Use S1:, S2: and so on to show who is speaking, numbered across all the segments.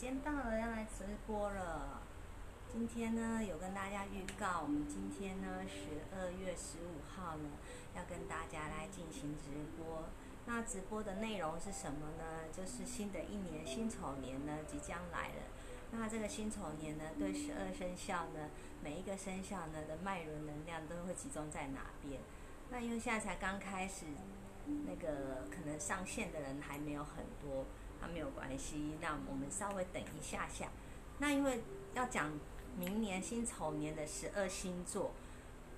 S1: 时间到了，要来直播了。今天呢，有跟大家预告，我们今天呢，十二月十五号呢，要跟大家来进行直播。那直播的内容是什么呢？就是新的一年辛丑年呢，即将来了。那这个辛丑年呢，对十二生肖呢，每一个生肖呢的脉轮能量都会集中在哪边？那因为现在才刚开始，那个可能上线的人还没有很多。那没有关系，那我们稍微等一下下。那因为要讲明年辛丑年的十二星座，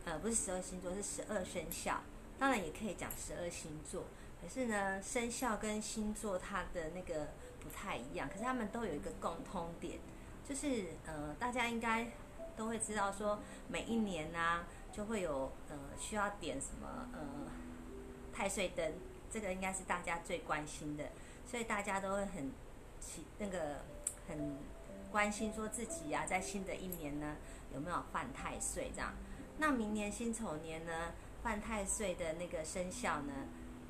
S1: 呃，不是十二星座，是十二生肖。当然也可以讲十二星座，可是呢，生肖跟星座它的那个不太一样。可是他们都有一个共通点，就是呃，大家应该都会知道说，每一年呢就会有呃需要点什么呃太岁灯，这个应该是大家最关心的。所以大家都会很，起那个很关心，说自己呀，在新的一年呢，有没有犯太岁这样？那明年辛丑年呢，犯太岁的那个生肖呢，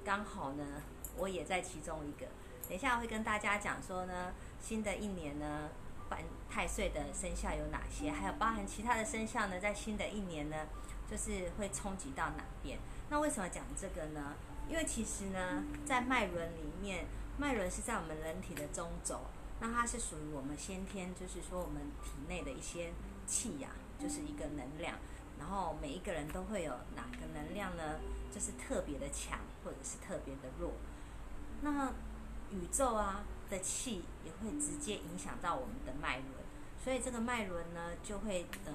S1: 刚好呢，我也在其中一个。等一下会跟大家讲说呢，新的一年呢，犯太岁的生肖有哪些？还有包含其他的生肖呢，在新的一年呢，就是会冲击到哪边？那为什么讲这个呢？因为其实呢，在脉轮里面。脉轮是在我们人体的中轴，那它是属于我们先天，就是说我们体内的一些气呀，就是一个能量。然后每一个人都会有哪个能量呢？就是特别的强，或者是特别的弱。那宇宙啊的气也会直接影响到我们的脉轮，所以这个脉轮呢，就会呃，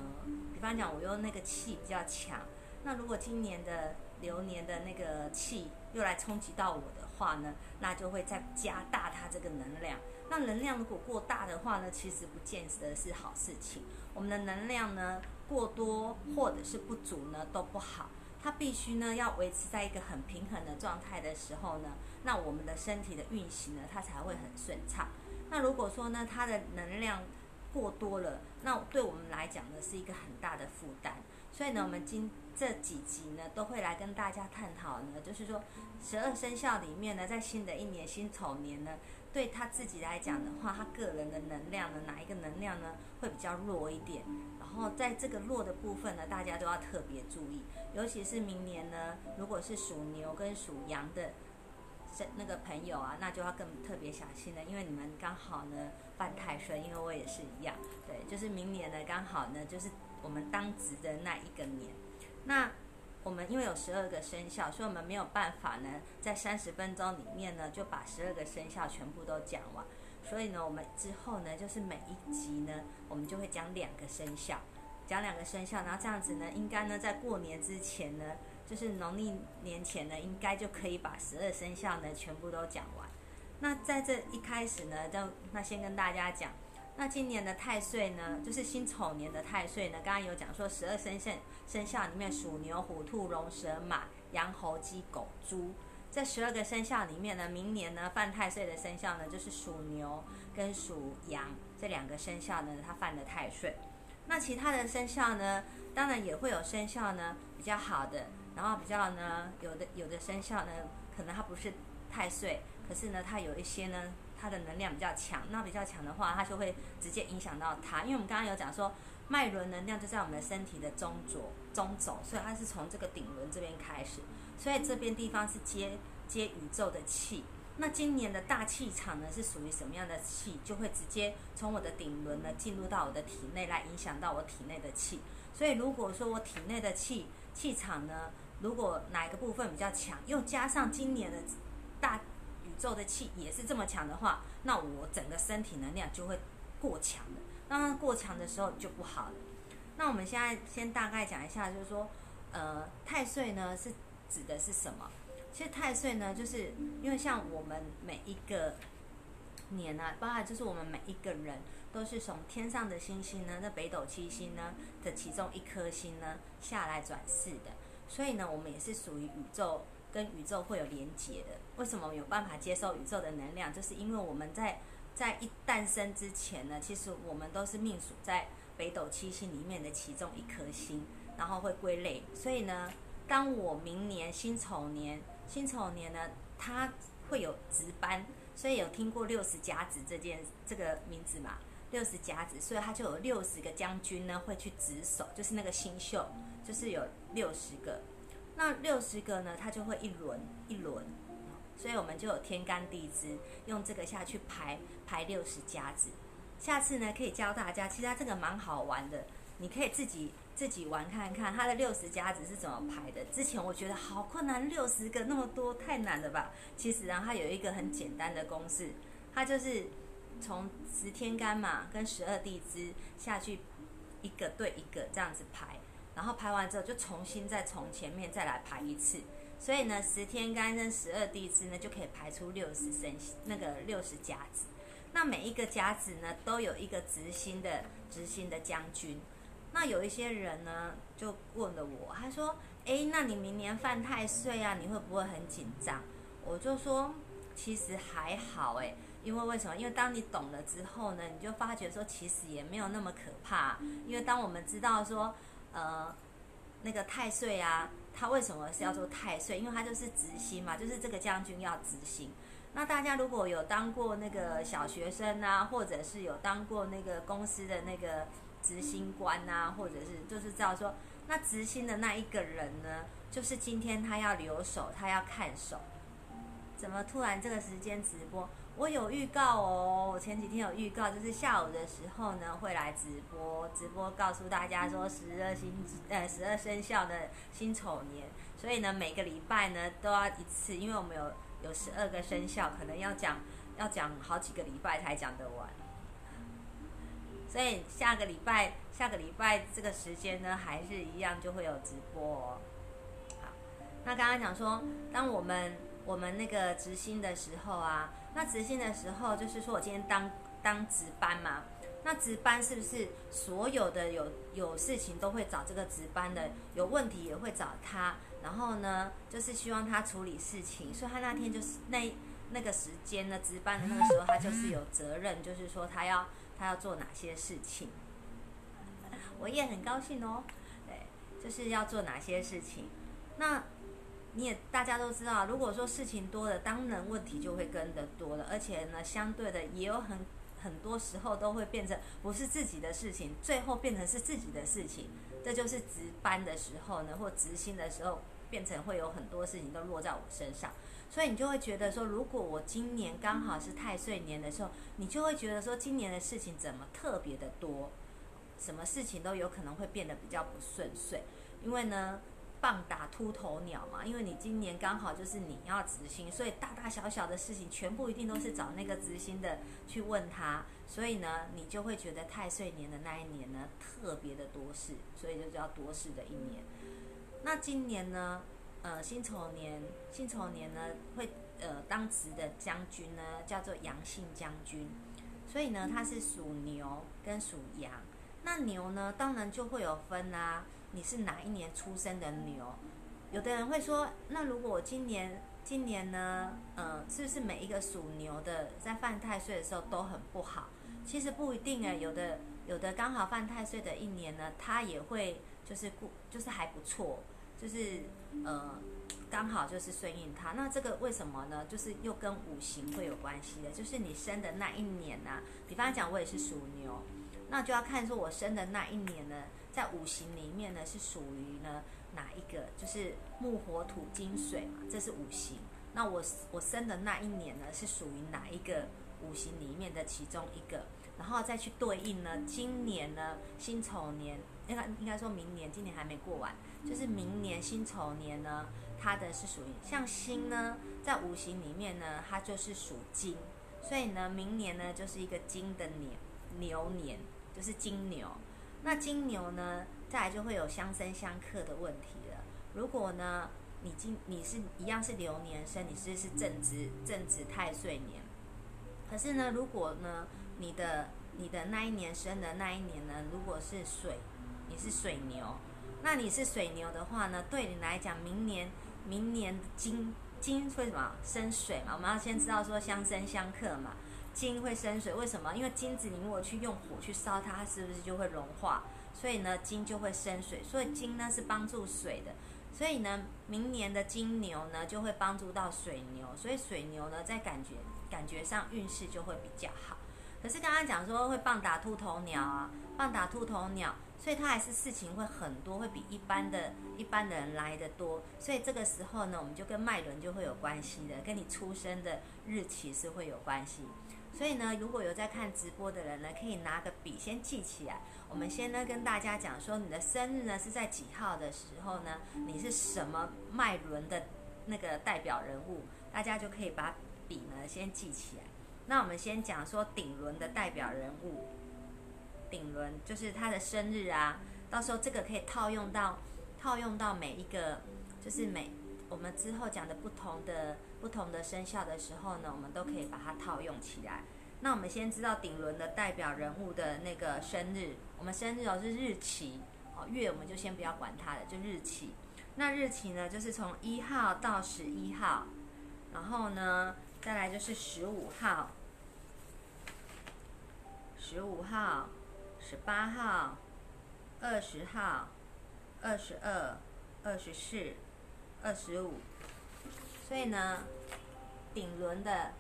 S1: 比方讲我用那个气比较强，那如果今年的流年的那个气又来冲击到我的。话呢，那就会再加大它这个能量。那能量如果过大的话呢，其实不见得是好事情。我们的能量呢过多或者是不足呢都不好。它必须呢要维持在一个很平衡的状态的时候呢，那我们的身体的运行呢它才会很顺畅。那如果说呢它的能量过多了，那对我们来讲呢是一个很大的负担。所以呢，我们今这几集呢，都会来跟大家探讨呢，就是说十二生肖里面呢，在新的一年辛丑年呢，对他自己来讲的话，他个人的能量呢，哪一个能量呢会比较弱一点？然后在这个弱的部分呢，大家都要特别注意，尤其是明年呢，如果是属牛跟属羊的那个朋友啊，那就要更特别小心了，因为你们刚好呢犯太岁，因为我也是一样，对，就是明年呢刚好呢就是。我们当值的那一个年，那我们因为有十二个生肖，所以我们没有办法呢，在三十分钟里面呢，就把十二个生肖全部都讲完。所以呢，我们之后呢，就是每一集呢，我们就会讲两个生肖，讲两个生肖，然后这样子呢，应该呢，在过年之前呢，就是农历年前呢，应该就可以把十二生肖呢全部都讲完。那在这一开始呢，就那先跟大家讲。那今年的太岁呢，就是辛丑年的太岁呢。刚刚有讲说，十二生肖生肖里面，属牛、虎、兔、龙、蛇、马、羊、猴、鸡、狗、猪，这十二个生肖里面呢，明年呢犯太岁的生肖呢，就是属牛跟属羊这两个生肖呢，它犯的太岁。那其他的生肖呢，当然也会有生肖呢比较好的，然后比较呢有的有的生肖呢，可能它不是太岁，可是呢它有一些呢。它的能量比较强，那比较强的话，它就会直接影响到它。因为我们刚刚有讲说，脉轮能量就在我们的身体的中轴、中轴，所以它是从这个顶轮这边开始，所以这边地方是接接宇宙的气。那今年的大气场呢，是属于什么样的气，就会直接从我的顶轮呢进入到我的体内来影响到我体内的气。所以如果说我体内的气气场呢，如果哪一个部分比较强，又加上今年的大。宇宙的气也是这么强的话，那我整个身体能量就会过强的。那过强的时候就不好了。那我们现在先大概讲一下，就是说，呃，太岁呢是指的是什么？其实太岁呢，就是因为像我们每一个年啊，包含就是我们每一个人都是从天上的星星呢，那北斗七星呢的其中一颗星呢下来转世的，所以呢，我们也是属于宇宙。跟宇宙会有连结的，为什么有办法接受宇宙的能量？就是因为我们在在一诞生之前呢，其实我们都是命属在北斗七星里面的其中一颗星，然后会归类。所以呢，当我明年辛丑年，辛丑年呢，它会有值班，所以有听过六十甲子这件这个名字嘛？六十甲子，所以他就有六十个将军呢会去值守，就是那个星宿，就是有六十个。那六十个呢，它就会一轮一轮，所以我们就有天干地支，用这个下去排排六十家子。下次呢可以教大家，其实它这个蛮好玩的，你可以自己自己玩看看它的六十家子是怎么排的。之前我觉得好困难，六十个那么多太难了吧？其实然后它有一个很简单的公式，它就是从十天干嘛跟十二地支下去一个对一个这样子排。然后排完之后，就重新再从前面再来排一次，所以呢，十天干跟十二地支呢，就可以排出六十生那个六十甲子。那每一个甲子呢，都有一个执星的执星的将军。那有一些人呢，就问了我，他说：“哎，那你明年犯太岁啊，你会不会很紧张？”我就说：“其实还好哎，因为为什么？因为当你懂了之后呢，你就发觉说，其实也没有那么可怕。因为当我们知道说。”呃，那个太岁啊，他为什么是要做太岁？因为他就是执行嘛，就是这个将军要执行。那大家如果有当过那个小学生啊，或者是有当过那个公司的那个执行官啊，或者是就是知道说，那执行的那一个人呢，就是今天他要留守，他要看守。怎么突然这个时间直播？我有预告哦，我前几天有预告，就是下午的时候呢会来直播，直播告诉大家说十二星呃十二生肖的辛丑年，所以呢每个礼拜呢都要一次，因为我们有有十二个生肖，可能要讲要讲好几个礼拜才讲得完，所以下个礼拜下个礼拜这个时间呢还是一样就会有直播哦。好，那刚刚讲说，当我们我们那个执行的时候啊。那执行的时候，就是说我今天当当值班嘛。那值班是不是所有的有有事情都会找这个值班的，有问题也会找他？然后呢，就是希望他处理事情。所以他那天就是那那个时间呢，值班的那个时候，他就是有责任，就是说他要他要做哪些事情。我也很高兴哦，对，就是要做哪些事情。那。你也大家都知道，如果说事情多了，当然问题就会跟得多了，而且呢，相对的也有很很多时候都会变成不是自己的事情，最后变成是自己的事情。这就是值班的时候呢，或执行的时候，变成会有很多事情都落在我身上。所以你就会觉得说，如果我今年刚好是太岁年的时候，你就会觉得说，今年的事情怎么特别的多，什么事情都有可能会变得比较不顺遂，因为呢。棒打秃头鸟嘛，因为你今年刚好就是你要执行，所以大大小小的事情全部一定都是找那个执行的去问他，所以呢，你就会觉得太岁年的那一年呢特别的多事，所以就叫多事的一年。那今年呢，呃，辛丑年，辛丑年呢会呃当值的将军呢叫做阳性将军，所以呢他是属牛跟属羊，那牛呢当然就会有分啊。你是哪一年出生的牛？有的人会说，那如果我今年今年呢，呃，是不是每一个属牛的在犯太岁的时候都很不好？其实不一定哎，有的有的刚好犯太岁的一年呢，他也会就是过就是还不错，就是呃刚好就是顺应他。那这个为什么呢？就是又跟五行会有关系的，就是你生的那一年呐，比方讲我也是属牛，那就要看说我生的那一年呢。在五行里面呢，是属于呢哪一个？就是木、火、土、金、水嘛，这是五行。那我我生的那一年呢，是属于哪一个五行里面的其中一个？然后再去对应呢，今年呢辛丑年，应该应该说明年，今年还没过完，就是明年辛丑年呢，它的是属于像辛呢，在五行里面呢，它就是属金，所以呢，明年呢就是一个金的年牛年，就是金牛。那金牛呢，再来就会有相生相克的问题了。如果呢，你今你是一样是流年生，你是是正值正值太岁年，可是呢，如果呢，你的你的那一年生的那一年呢，如果是水，你是水牛，那你是水牛的话呢，对你来讲，明年明年金金会什么生水嘛？我们要先知道说相生相克嘛。金会生水，为什么？因为金子你如果去用火去烧它，它是不是就会融化？所以呢，金就会生水。所以金呢是帮助水的，所以呢，明年的金牛呢就会帮助到水牛，所以水牛呢在感觉感觉上运势就会比较好。可是刚刚讲说会棒打秃头鸟啊，棒打秃头鸟，所以它还是事情会很多，会比一般的一般的人来的多。所以这个时候呢，我们就跟脉轮就会有关系的，跟你出生的日期是会有关系。所以呢，如果有在看直播的人呢，可以拿个笔先记起来。我们先呢跟大家讲说，你的生日呢是在几号的时候呢？你是什么脉轮的那个代表人物？大家就可以把笔呢先记起来。那我们先讲说顶轮的代表人物，顶轮就是他的生日啊。到时候这个可以套用到套用到每一个，就是每我们之后讲的不同的不同的生肖的时候呢，我们都可以把它套用起来。那我们先知道顶轮的代表人物的那个生日，我们生日哦是日期，哦月我们就先不要管它了，就日期。那日期呢，就是从一号到十一号，然后呢，再来就是十五号、十五号、十八号、二十号、二十二、二十四、二十五。所以呢，顶轮的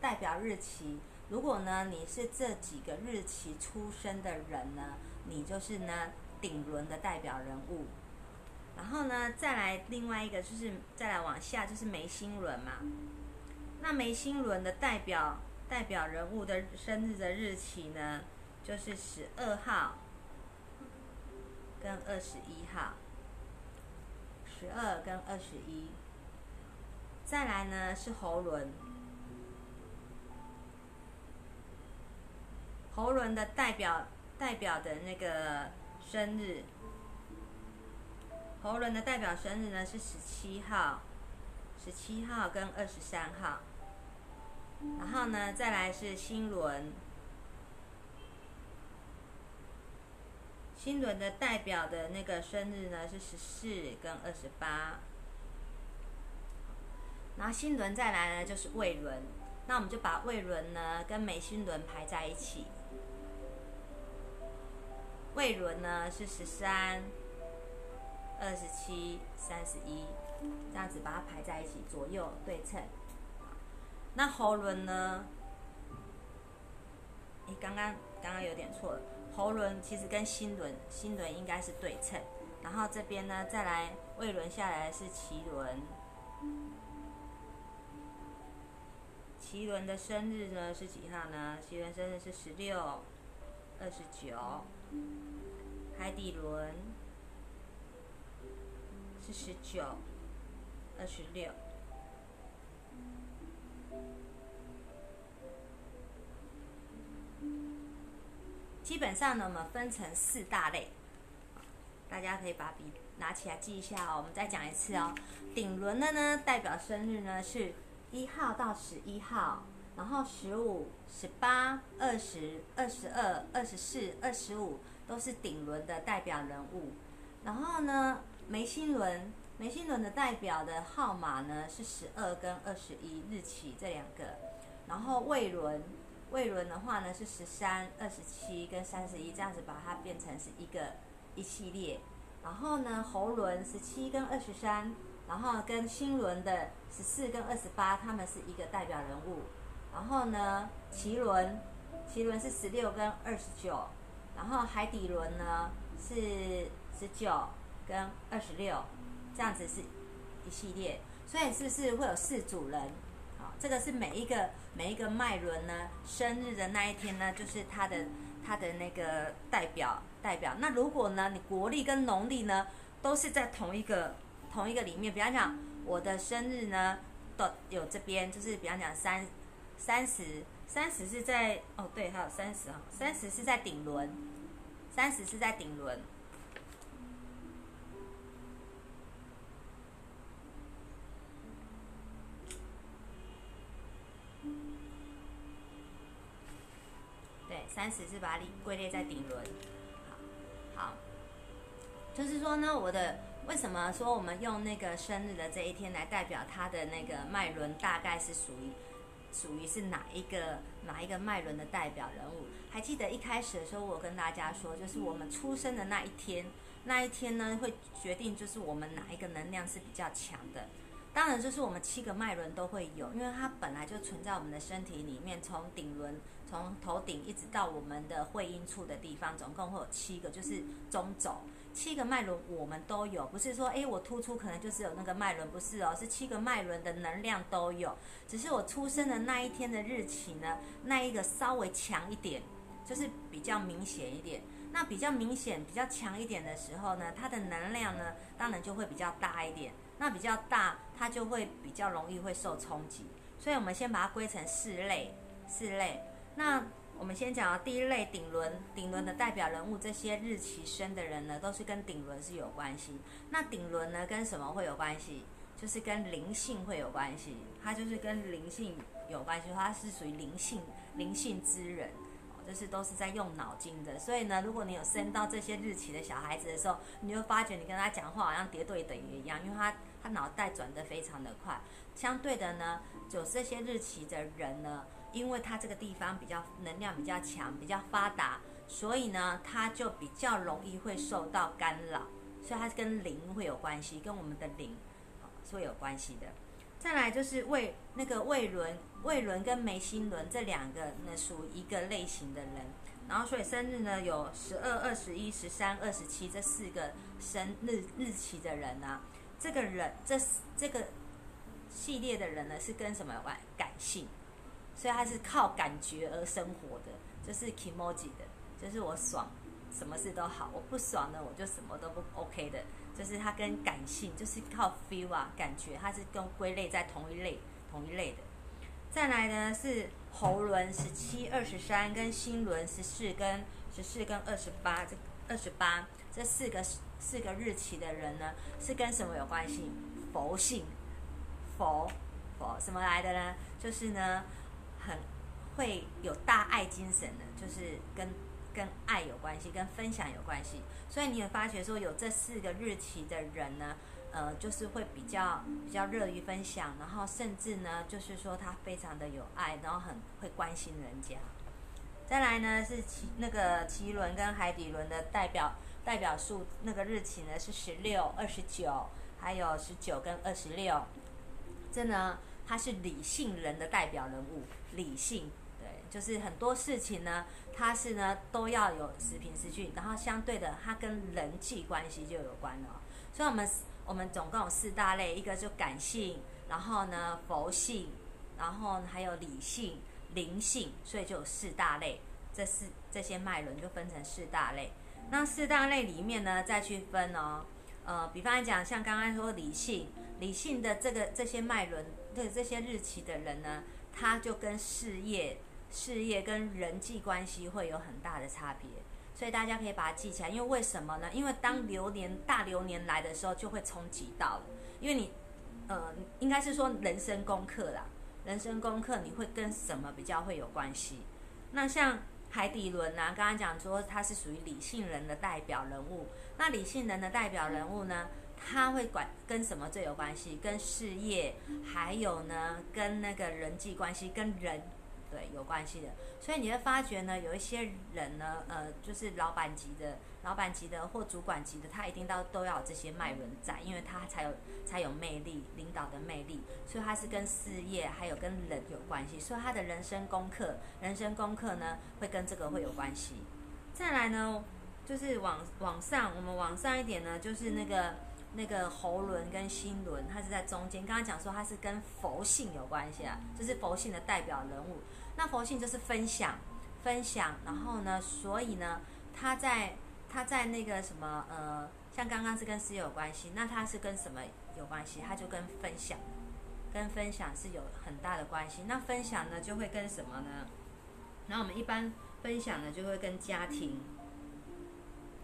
S1: 代表日期。如果呢，你是这几个日期出生的人呢，你就是呢顶轮的代表人物。然后呢，再来另外一个就是再来往下就是眉心轮嘛。那眉心轮的代表代表人物的生日的日期呢，就是十二号跟二十一号。十二跟二十一。再来呢是喉轮。喉轮的代表代表的那个生日，喉轮的代表生日呢是十七号，十七号跟二十三号，然后呢再来是心轮，心轮的代表的那个生日呢是十四跟二十八，然后心轮再来呢就是胃轮，那我们就把胃轮呢跟眉心轮排在一起。胃轮呢是十三、二十七、三十一，这样子把它排在一起，左右对称。那喉轮呢？你刚刚刚刚有点错了，喉轮其实跟心轮，心轮应该是对称。然后这边呢，再来胃轮下来是脐轮，脐轮的生日呢是几号呢？脐轮生日是十六、二十九。海底轮是十九、二十六。基本上呢，我们分成四大类，大家可以把笔拿起来记一下哦。我们再讲一次哦。顶轮的呢，代表生日呢是一号到十一号。然后十五、十八、二十二、十二、二十四、二十五都是顶轮的代表人物。然后呢，眉心轮，眉心轮的代表的号码呢是十二跟二十一日期这两个。然后胃轮，胃轮的话呢是十三、二十七跟三十一，这样子把它变成是一个一系列。然后呢，喉轮十七跟二十三，然后跟心轮的十四跟二十八，他们是一个代表人物。然后呢，脐轮，脐轮是十六跟二十九，然后海底轮呢是十九跟二十六，这样子是一系列，所以是不是会有四组人？好，这个是每一个每一个脉轮呢，生日的那一天呢，就是它的它的那个代表代表。那如果呢，你国历跟农历呢都是在同一个同一个里面，比方讲我的生日呢都有这边，就是比方讲三。三十，三十是在哦，对，还有三十啊，三十是在顶轮，三十是在顶轮，对，三十是把它归类在顶轮，好，就是说呢，我的为什么说我们用那个生日的这一天来代表它的那个脉轮，大概是属于。属于是哪一个哪一个脉轮的代表人物？还记得一开始的时候，我跟大家说，就是我们出生的那一天，那一天呢会决定就是我们哪一个能量是比较强的。当然，就是我们七个脉轮都会有，因为它本来就存在我们的身体里面，从顶轮，从头顶一直到我们的会阴处的地方，总共会有七个，就是中轴。七个脉轮我们都有，不是说诶我突出可能就是有那个脉轮，不是哦，是七个脉轮的能量都有，只是我出生的那一天的日期呢，那一个稍微强一点，就是比较明显一点。那比较明显、比较强一点的时候呢，它的能量呢，当然就会比较大一点。那比较大，它就会比较容易会受冲击。所以我们先把它归成四类，四类。那我们先讲第一类顶轮，顶轮的代表人物，这些日期生的人呢，都是跟顶轮是有关系。那顶轮呢，跟什么会有关系？就是跟灵性会有关系。它就是跟灵性有关系，它是属于灵性灵性之人，就是都是在用脑筋的。所以呢，如果你有生到这些日期的小孩子的时候，你就发觉你跟他讲话好像叠对等于一样，因为他他脑袋转得非常的快。相对的呢，就这些日期的人呢。因为它这个地方比较能量比较强，比较发达，所以呢，它就比较容易会受到干扰，所以它跟灵会有关系，跟我们的灵是会有关系的。再来就是胃那个胃轮，胃轮跟眉心轮这两个呢属一个类型的人，然后所以生日呢有十二、二十一、十三、二十七这四个生日日期的人呢，这个人这这个系列的人呢是跟什么有关？感性。所以他是靠感觉而生活的，就是 emoji 的，就是我爽，什么事都好；我不爽呢，我就什么都不 OK 的。就是他跟感性，就是靠 feel 啊，感觉，它是跟归类在同一类、同一类的。再来呢是喉轮十七、二十三，跟心轮十四跟十四跟二十八，这二十八这四个四个日期的人呢，是跟什么有关系？佛性，佛佛什么来的呢？就是呢。很会有大爱精神的，就是跟跟爱有关系，跟分享有关系。所以你也发觉说，有这四个日期的人呢，呃，就是会比较比较乐于分享，然后甚至呢，就是说他非常的有爱，然后很会关心人家。再来呢是奇那个奇轮跟海底轮的代表代表数，那个日期呢是十六、二十九，还有十九跟二十六。这呢，它是理性人的代表人物。理性，对，就是很多事情呢，它是呢都要有时凭时据，然后相对的，它跟人际关系就有关了。所以，我们我们总共有四大类，一个就感性，然后呢佛性，然后还有理性、灵性，所以就有四大类。这四这些脉轮就分成四大类。那四大类里面呢，再去分哦，呃，比方来讲，像刚刚说理性，理性的这个这些脉轮，对这些日期的人呢。他就跟事业、事业跟人际关系会有很大的差别，所以大家可以把它记起来。因为为什么呢？因为当流年大流年来的时候，就会冲击到了。因为你，呃，应该是说人生功课啦，人生功课你会跟什么比较会有关系？那像海底轮啊，刚刚讲说它是属于理性人的代表人物。那理性人的代表人物呢？他会管跟什么最有关系？跟事业，还有呢，跟那个人际关系，跟人对有关系的。所以你会发觉呢，有一些人呢，呃，就是老板级的、老板级的或主管级的，他一定到都要这些脉轮在，因为他才有才有魅力，领导的魅力。所以他是跟事业还有跟人有关系。所以他的人生功课，人生功课呢，会跟这个会有关系。再来呢，就是往往上，我们往上一点呢，就是那个。那个喉轮跟心轮，它是在中间。刚刚讲说它是跟佛性有关系啊，这是佛性的代表人物。那佛性就是分享，分享。然后呢，所以呢，它在它在那个什么呃，像刚刚是跟事业有关系，那它是跟什么有关系？它就跟分享，跟分享是有很大的关系。那分享呢，就会跟什么呢？然后我们一般分享呢，就会跟家庭，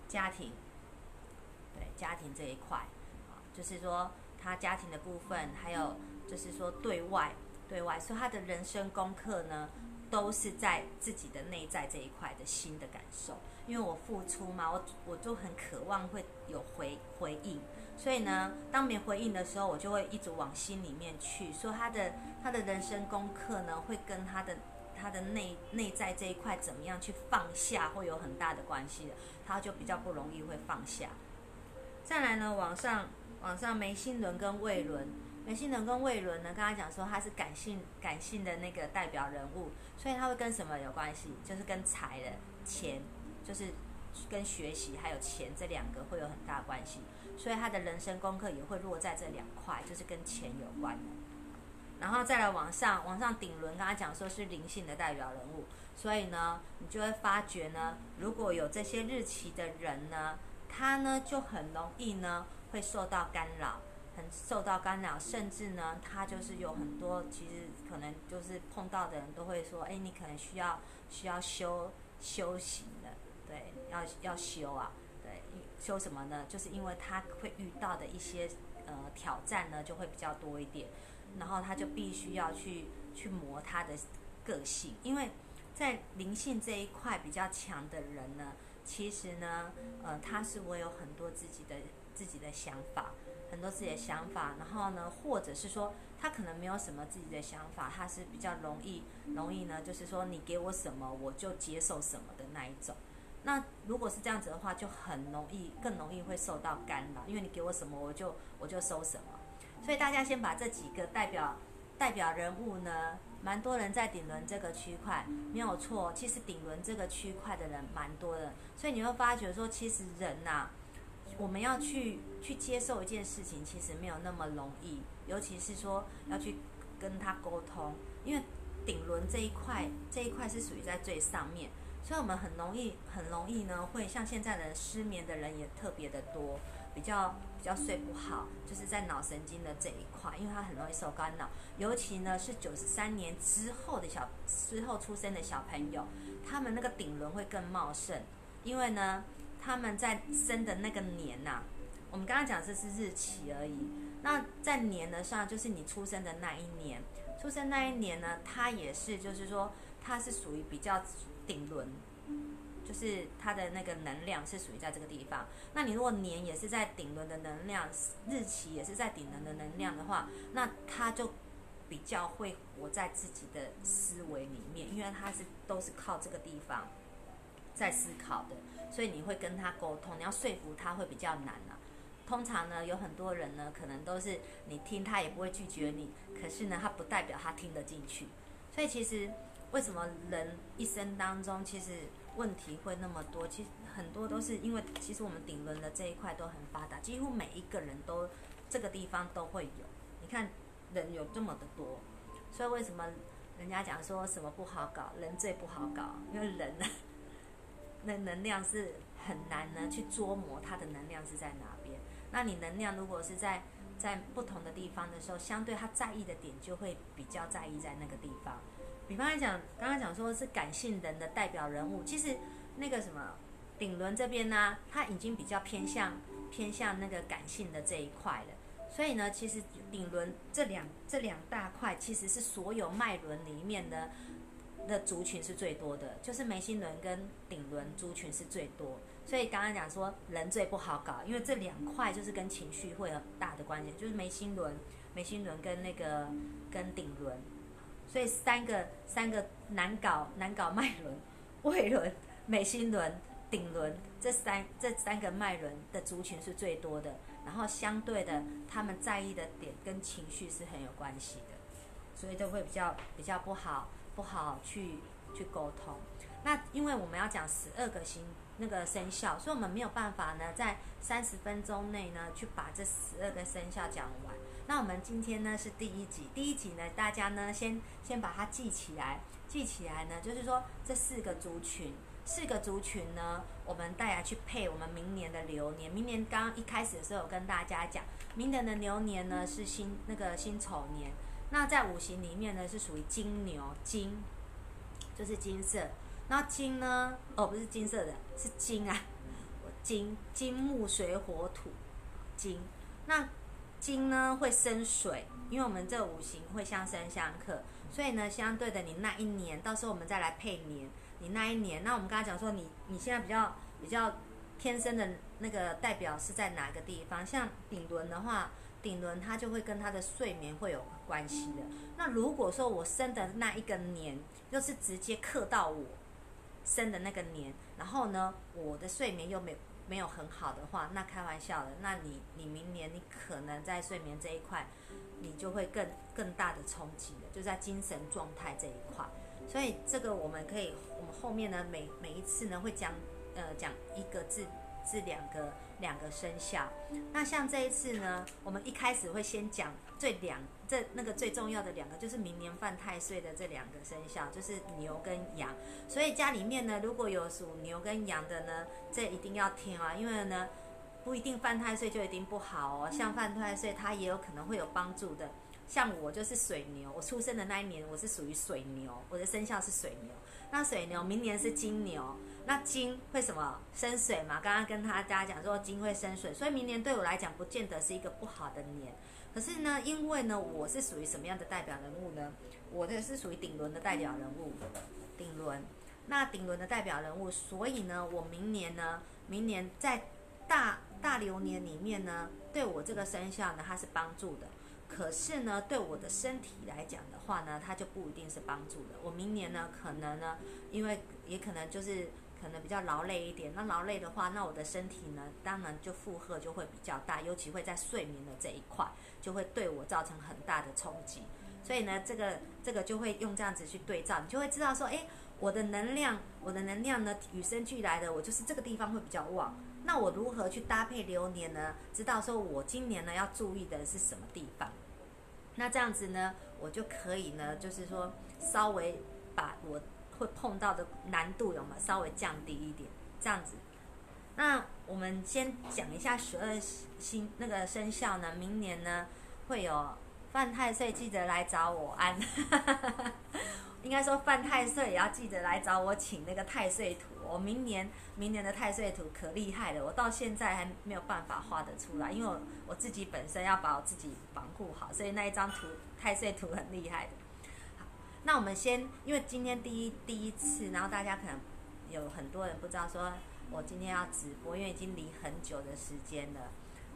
S1: 家庭，对家庭这一块。就是说，他家庭的部分，还有就是说对外，对外，所以他的人生功课呢，都是在自己的内在这一块的新的感受。因为我付出嘛，我我就很渴望会有回回应，所以呢，当没回应的时候，我就会一直往心里面去。说他的他的人生功课呢，会跟他的他的内内在这一块怎么样去放下，会有很大的关系的，他就比较不容易会放下。再来呢，往上往上，眉心轮跟胃轮，眉心轮跟胃轮呢，刚才讲说它是感性感性的那个代表人物，所以它会跟什么有关系？就是跟财的钱，就是跟学习还有钱这两个会有很大关系，所以他的人生功课也会落在这两块，就是跟钱有关的。然后再来往上，往上顶轮，刚才讲说是灵性的代表人物，所以呢，你就会发觉呢，如果有这些日期的人呢，他呢就很容易呢会受到干扰，很受到干扰，甚至呢，他就是有很多其实可能就是碰到的人都会说，哎，你可能需要需要修修行的，对，要要修啊，对，修什么呢？就是因为他会遇到的一些呃挑战呢，就会比较多一点。然后他就必须要去去磨他的个性，因为在灵性这一块比较强的人呢，其实呢，呃，他是我有很多自己的自己的想法，很多自己的想法。然后呢，或者是说他可能没有什么自己的想法，他是比较容易容易呢，就是说你给我什么我就接受什么的那一种。那如果是这样子的话，就很容易更容易会受到干扰，因为你给我什么我就我就收什么。所以大家先把这几个代表代表人物呢，蛮多人在顶轮这个区块，没有错。其实顶轮这个区块的人蛮多的，所以你会发觉说，其实人呐，我们要去去接受一件事情，其实没有那么容易。尤其是说要去跟他沟通，因为顶轮这一块这一块是属于在最上面，所以我们很容易很容易呢，会像现在的失眠的人也特别的多。比较比较睡不好，就是在脑神经的这一块，因为它很容易受干扰。尤其呢是九十三年之后的小之后出生的小朋友，他们那个顶轮会更茂盛，因为呢他们在生的那个年呐，我们刚刚讲这是日期而已。那在年的上，就是你出生的那一年，出生那一年呢，它也是就是说它是属于比较顶轮。就是它的那个能量是属于在这个地方。那你如果年也是在顶轮的能量，日期也是在顶轮的能量的话，那它就比较会活在自己的思维里面，因为它是都是靠这个地方在思考的，所以你会跟他沟通，你要说服他会比较难啊。通常呢，有很多人呢，可能都是你听他也不会拒绝你，可是呢，他不代表他听得进去。所以其实为什么人一生当中其实。问题会那么多，其实很多都是因为，其实我们顶轮的这一块都很发达，几乎每一个人都这个地方都会有。你看人有这么的多，所以为什么人家讲说什么不好搞，人最不好搞，因为人呢，那能量是很难呢去捉摸它的能量是在哪边。那你能量如果是在在不同的地方的时候，相对他在意的点就会比较在意在那个地方。比方来讲，刚刚讲说是感性人的代表人物，其实那个什么顶轮这边呢，它已经比较偏向偏向那个感性的这一块了。所以呢，其实顶轮这两这两大块其实是所有脉轮里面的的族群是最多的，就是眉心轮跟顶轮族群是最多。所以刚刚讲说人最不好搞，因为这两块就是跟情绪会有大的关系，就是眉心轮、眉心轮跟那个跟顶轮。所以三个三个难搞难搞脉轮、胃轮、美心轮、顶轮这三这三个脉轮的族群是最多的，然后相对的他们在意的点跟情绪是很有关系的，所以都会比较比较不好不好去去沟通。那因为我们要讲十二个星那个生肖，所以我们没有办法呢在三十分钟内呢去把这十二个生肖讲完。那我们今天呢是第一集，第一集呢大家呢先先把它记起来，记起来呢就是说这四个族群，四个族群呢，我们大家去配我们明年的流年。明年刚一开始的时候，我跟大家讲，明年的流年呢是辛那个辛丑年，那在五行里面呢是属于金牛金，就是金色。那金呢，哦不是金色的，是金啊，金金木水火土金，那。金呢会生水，因为我们这五行会相生相克，所以呢，相对的你那一年，到时候我们再来配年，你那一年，那我们刚才讲说，你你现在比较比较天生的那个代表是在哪个地方？像顶轮的话，顶轮它就会跟它的睡眠会有关系的。那如果说我生的那一个年，又是直接克到我生的那个年，然后呢，我的睡眠又没没有很好的话，那开玩笑的，那你你明年你可能在睡眠这一块，你就会更更大的冲击了，就在精神状态这一块。所以这个我们可以，我们后面呢每每一次呢会讲，呃讲一个字是两个两个生肖。那像这一次呢，我们一开始会先讲最两这那个最重要的两个，就是明年犯太岁的这两个生肖，就是牛跟羊。所以家里面呢，如果有属牛跟羊的呢，这一定要听啊，因为呢不一定犯太岁就一定不好哦，像犯太岁它也有可能会有帮助的。像我就是水牛，我出生的那一年我是属于水牛，我的生肖是水牛。那水牛明年是金牛，那金会什么生水嘛？刚刚跟他家讲说金会生水，所以明年对我来讲不见得是一个不好的年。可是呢，因为呢我是属于什么样的代表人物呢？我的是属于顶轮的代表人物，顶轮。那顶轮的代表人物，所以呢，我明年呢，明年在大大流年里面呢，对我这个生肖呢，它是帮助的。可是呢，对我的身体来讲的话呢，它就不一定是帮助的。我明年呢，可能呢，因为也可能就是可能比较劳累一点。那劳累的话，那我的身体呢，当然就负荷就会比较大，尤其会在睡眠的这一块，就会对我造成很大的冲击。所以呢，这个这个就会用这样子去对照，你就会知道说，哎，我的能量，我的能量呢，与生俱来的，我就是这个地方会比较旺。那我如何去搭配流年呢？知道说我今年呢要注意的是什么地方？那这样子呢，我就可以呢，就是说稍微把我会碰到的难度有没有稍微降低一点，这样子。那我们先讲一下十二星那个生肖呢，明年呢会有犯太岁，记得来找我安。应该说犯太岁也要记得来找我请那个太岁图。我明年明年的太岁图可厉害了，我到现在还没有办法画得出来，因为我我自己本身要把我自己防护好，所以那一张图太岁图很厉害的。好，那我们先，因为今天第一第一次，然后大家可能有很多人不知道说我今天要直播，因为已经离很久的时间了。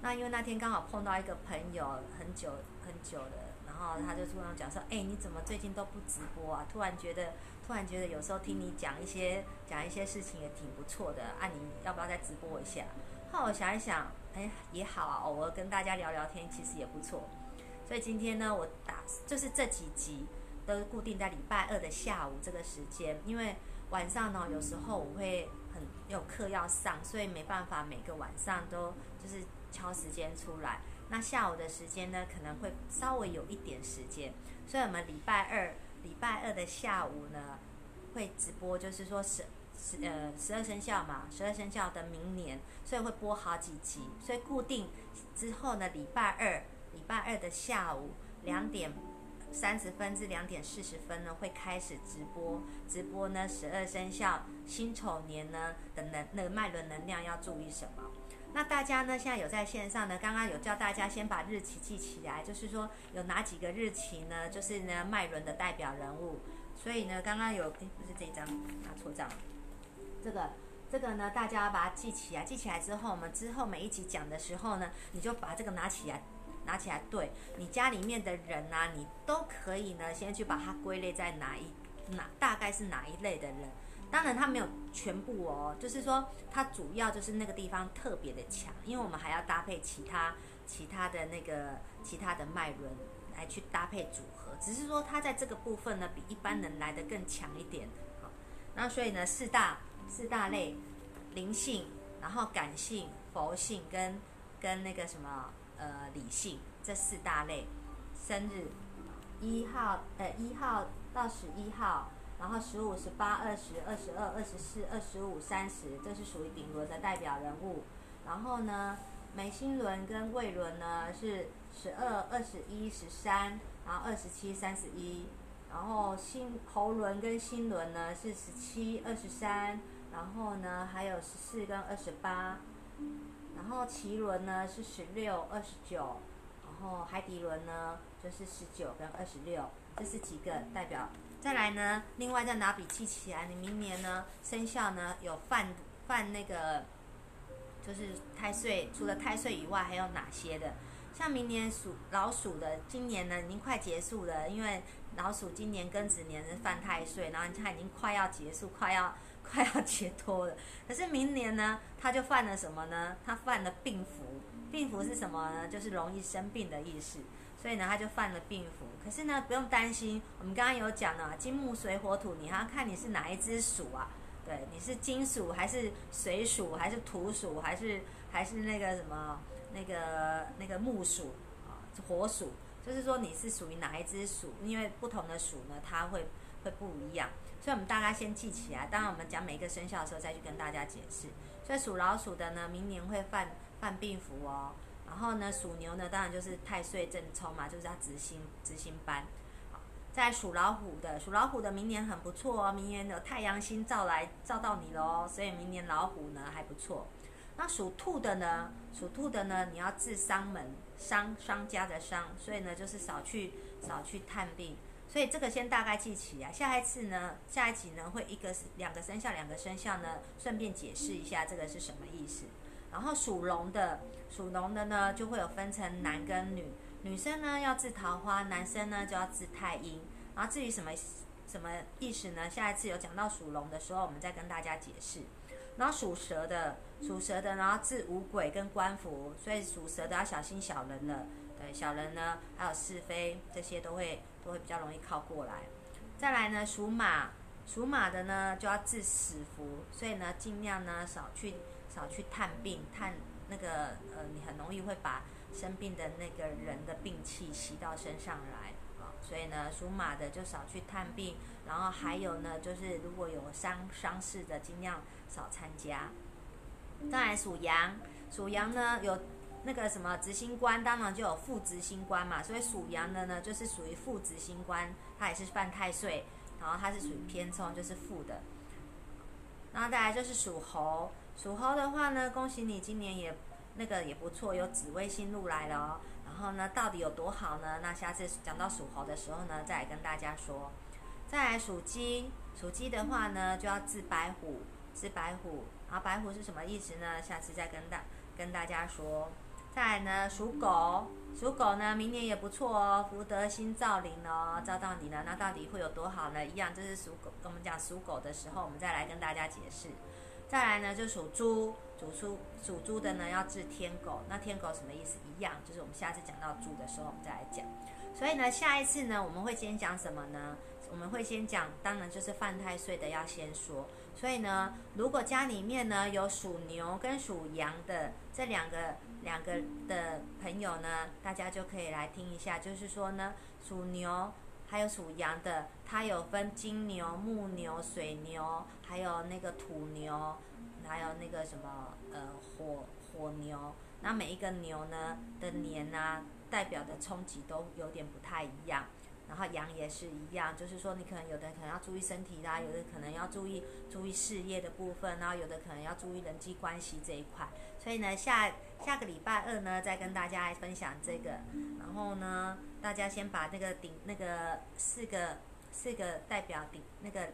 S1: 那因为那天刚好碰到一个朋友，很久很久的。然后他就突然讲说：“哎，你怎么最近都不直播啊？突然觉得，突然觉得有时候听你讲一些讲一些事情也挺不错的。啊，你要不要再直播一下？”后我想一想，哎，也好啊，偶尔跟大家聊聊天，其实也不错。所以今天呢，我打就是这几集都固定在礼拜二的下午这个时间，因为晚上呢，有时候我会很有课要上，所以没办法每个晚上都就是敲时间出来。那下午的时间呢，可能会稍微有一点时间，所以我们礼拜二礼拜二的下午呢会直播，就是说十十呃十二生肖嘛，十二生肖的明年，所以会播好几集，所以固定之后呢，礼拜二礼拜二的下午两点三十分至两点四十分呢会开始直播，直播呢十二生肖辛丑年呢的能那个脉轮能量要注意什么？那大家呢？现在有在线上呢？刚刚有叫大家先把日期记起来，就是说有哪几个日期呢？就是呢脉轮的代表人物。所以呢，刚刚有诶，不是这张，拿错张。这个这个呢，大家把它记起来。记起来之后，我们之后每一集讲的时候呢，你就把这个拿起来，拿起来对你家里面的人啊，你都可以呢，先去把它归类在哪一哪，大概是哪一类的人。当然，它没有全部哦，就是说它主要就是那个地方特别的强，因为我们还要搭配其他其他的那个其他的脉轮来去搭配组合，只是说它在这个部分呢比一般人来的更强一点。好，那所以呢四大四大类灵性，然后感性、佛性跟跟那个什么呃理性这四大类，生日一号呃一号到十一号。然后十五、十八、二十二、十二、二十四、二十五、三十，这是属于顶轮的代表人物。然后呢，眉心轮跟胃轮呢是十二、二十一、十三，然后二十七、三十一。然后心喉轮跟心轮呢是十七、二十三，然后呢还有十四跟二十八。然后脐轮呢是十六、二十九，然后海底轮呢就是十九跟二十六，这是几个代表。再来呢，另外再拿笔记起来，你明年呢生肖呢有犯犯那个，就是太岁，除了太岁以外还有哪些的？像明年属老鼠的，今年呢已经快结束了，因为老鼠今年庚子年是犯太岁，然后它已经快要结束，快要 快要解脱了。可是明年呢，它就犯了什么呢？它犯了病符，病符是什么呢？就是容易生病的意思。所以呢，它就犯了病符。可是呢，不用担心，我们刚刚有讲了，金木水火土，你还要看你是哪一只鼠啊？对，你是金属还是水鼠，还是土鼠，还是还是那个什么那个那个木鼠啊，火鼠，就是说你是属于哪一只鼠？因为不同的鼠呢，它会会不一样，所以我们大家先记起来。当然，我们讲每一个生肖的时候再去跟大家解释。所以属老鼠的呢，明年会犯犯病符哦。然后呢，属牛呢，当然就是太岁正冲嘛，就是要执行执行班。好在属老虎的，属老虎的明年很不错哦，明年的太阳星照来照到你了哦，所以明年老虎呢还不错。那属兔的呢，属兔的呢，你要治伤门，伤商家的伤，所以呢就是少去少去探病。所以这个先大概记起啊，下一次呢，下一集呢会一个两个生肖两个生肖呢，顺便解释一下这个是什么意思。然后属龙的，属龙的呢就会有分成男跟女。女生呢要治桃花，男生呢就要治太阴。然后至于什么什么意思呢？下一次有讲到属龙的时候，我们再跟大家解释。然后属蛇的，属蛇的然后治五鬼跟官符，所以属蛇的要小心小人了。对，小人呢还有是非这些都会都会比较容易靠过来。再来呢属马，属马的呢就要治死符，所以呢尽量呢少去少去探病，探那个呃你很容易会把。生病的那个人的病气吸到身上来啊，所以呢，属马的就少去探病，然后还有呢，就是如果有伤伤势的，尽量少参加。再来属羊，属羊呢有那个什么执行官，当然就有副执行官嘛，所以属羊的呢就是属于副执行官，他也是犯太岁，然后他是属于偏冲，就是负的。然后再来就是属猴，属猴的话呢，恭喜你今年也。那个也不错，有紫微星路来了哦。然后呢，到底有多好呢？那下次讲到属猴的时候呢，再来跟大家说。再来属鸡，属鸡的话呢，就要治白虎，治白虎。然后白虎是什么意思呢？下次再跟大跟大家说。再来呢，属狗，属狗呢，明年也不错哦，福德星照临哦，照到你了。那到底会有多好呢？一样，就是属狗。跟我们讲属狗的时候，我们再来跟大家解释。再来呢，就属猪，属猪属猪的呢要治天狗。那天狗什么意思？一样，就是我们下次讲到猪的时候，我们再来讲。所以呢，下一次呢，我们会先讲什么呢？我们会先讲，当然就是犯太岁的要先说。所以呢，如果家里面呢有属牛跟属羊的这两个两个的朋友呢，大家就可以来听一下。就是说呢，属牛。还有属羊的，它有分金牛、木牛、水牛，还有那个土牛，还有那个什么呃火火牛。那每一个牛呢的年啊，代表的冲击都有点不太一样。然后羊也是一样，就是说你可能有的可能要注意身体啦，有的可能要注意注意事业的部分，然后有的可能要注意人际关系这一块。所以呢，下下个礼拜二呢，再跟大家来分享这个。然后呢，大家先把那个顶那个四个四个代表顶那个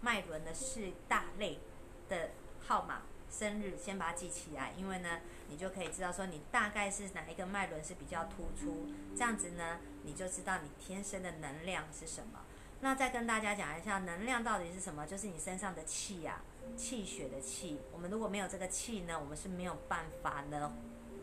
S1: 脉轮的四大类的号码。生日先把它记起来，因为呢，你就可以知道说你大概是哪一个脉轮是比较突出，这样子呢，你就知道你天生的能量是什么。那再跟大家讲一下，能量到底是什么？就是你身上的气呀，气血的气。我们如果没有这个气呢，我们是没有办法呢，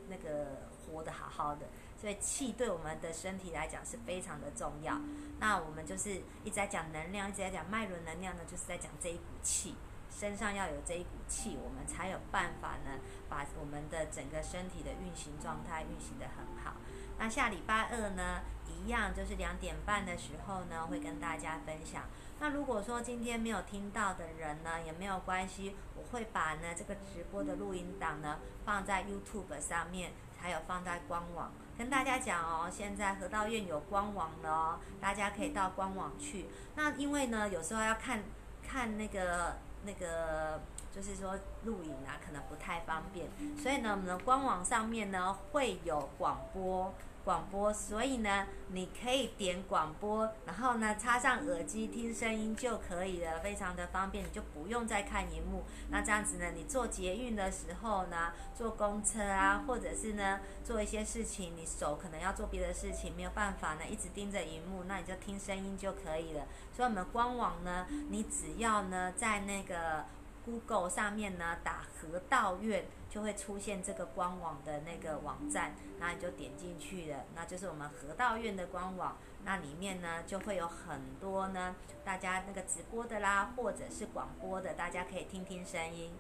S1: 那个活得好好的。所以气对我们的身体来讲是非常的重要。那我们就是一直在讲能量，一直在讲脉轮能量呢，就是在讲这一股气。身上要有这一股气，我们才有办法呢，把我们的整个身体的运行状态运行的很好。那下礼拜二呢，一样就是两点半的时候呢，会跟大家分享。那如果说今天没有听到的人呢，也没有关系，我会把呢这个直播的录音档呢放在 YouTube 上面，还有放在官网，跟大家讲哦。现在河道院有官网了哦，大家可以到官网去。那因为呢，有时候要看看那个。那个就是说录影啊，可能不太方便，所以呢，我们的官网上面呢会有广播，广播，所以呢，你可以点广播，然后呢插上耳机听声音就可以了，非常的方便，你就不用再看荧幕。那这样子呢，你坐捷运的时候呢，坐公车啊，或者是呢做一些事情，你手可能要做别的事情，没有办法呢一直盯着荧幕，那你就听声音就可以了。所以我们官网呢，你只要呢在那个 Google 上面呢打河道院。就会出现这个官网的那个网站，那你就点进去了，那就是我们河道院的官网。那里面呢就会有很多呢，大家那个直播的啦，或者是广播的，大家可以听听声音。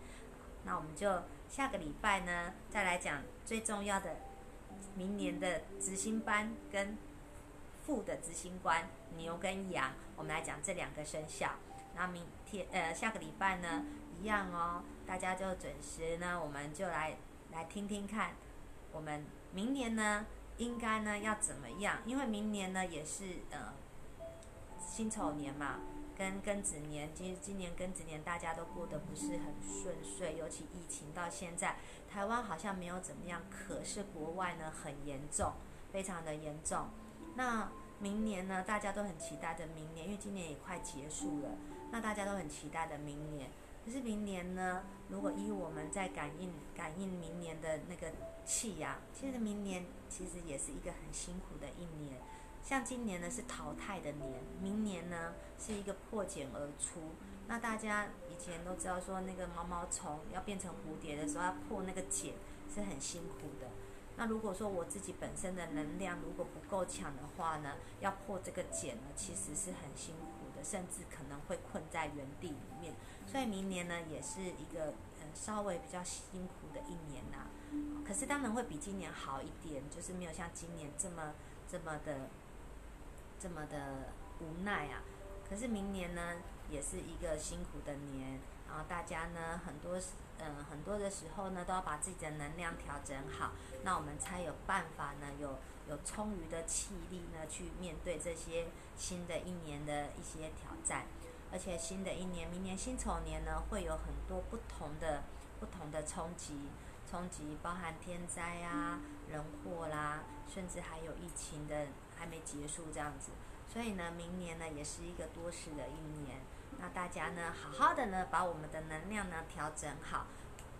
S1: 那我们就下个礼拜呢再来讲最重要的明年的执行班跟副的执行官牛跟羊，我们来讲这两个生肖。那明天呃下个礼拜呢？一样哦，大家就准时呢，我们就来来听听看，我们明年呢应该呢要怎么样？因为明年呢也是呃辛丑年嘛，跟庚子年，其实今年庚子年大家都过得不是很顺遂，尤其疫情到现在，台湾好像没有怎么样，可是国外呢很严重，非常的严重。那明年呢，大家都很期待的明年，因为今年也快结束了，那大家都很期待的明年。可是明年呢？如果依我们在感应感应明年的那个气呀，其实明年其实也是一个很辛苦的一年。像今年呢是淘汰的年，明年呢是一个破茧而出。那大家以前都知道说，那个毛毛虫要变成蝴蝶的时候，要破那个茧是很辛苦的。那如果说我自己本身的能量如果不够强的话呢，要破这个茧呢，其实是很辛苦的，甚至可能会困在原地里面。所以明年呢，也是一个呃稍微比较辛苦的一年呐。可是当然会比今年好一点，就是没有像今年这么这么的这么的无奈啊。可是明年呢，也是一个辛苦的年，然后大家呢很多嗯很多的时候呢，都要把自己的能量调整好，那我们才有办法呢，有有充裕的气力呢，去面对这些新的一年的一些挑战。而且新的一年，明年辛丑年呢，会有很多不同的、不同的冲击，冲击包含天灾啊、人祸啦，甚至还有疫情的还没结束这样子。所以呢，明年呢也是一个多事的一年。那大家呢，好好的呢，把我们的能量呢调整好，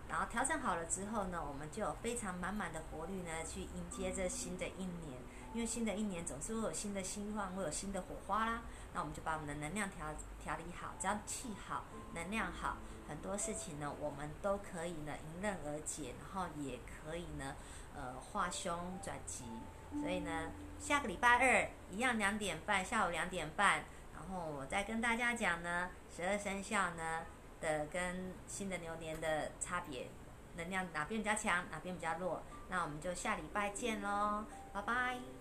S1: 然后调整好了之后呢，我们就有非常满满的活力呢，去迎接这新的一年。因为新的一年总是会有新的希望，会有新的火花啦。那我们就把我们的能量调调理好，只要气好，能量好，很多事情呢，我们都可以呢迎刃而解，然后也可以呢，呃，化凶转吉。所以呢，下个礼拜二一样两点半，下午两点半，然后我再跟大家讲呢，十二生肖呢的跟新的牛年的差别，能量哪边比较强，哪边比较弱。那我们就下礼拜见喽，拜拜。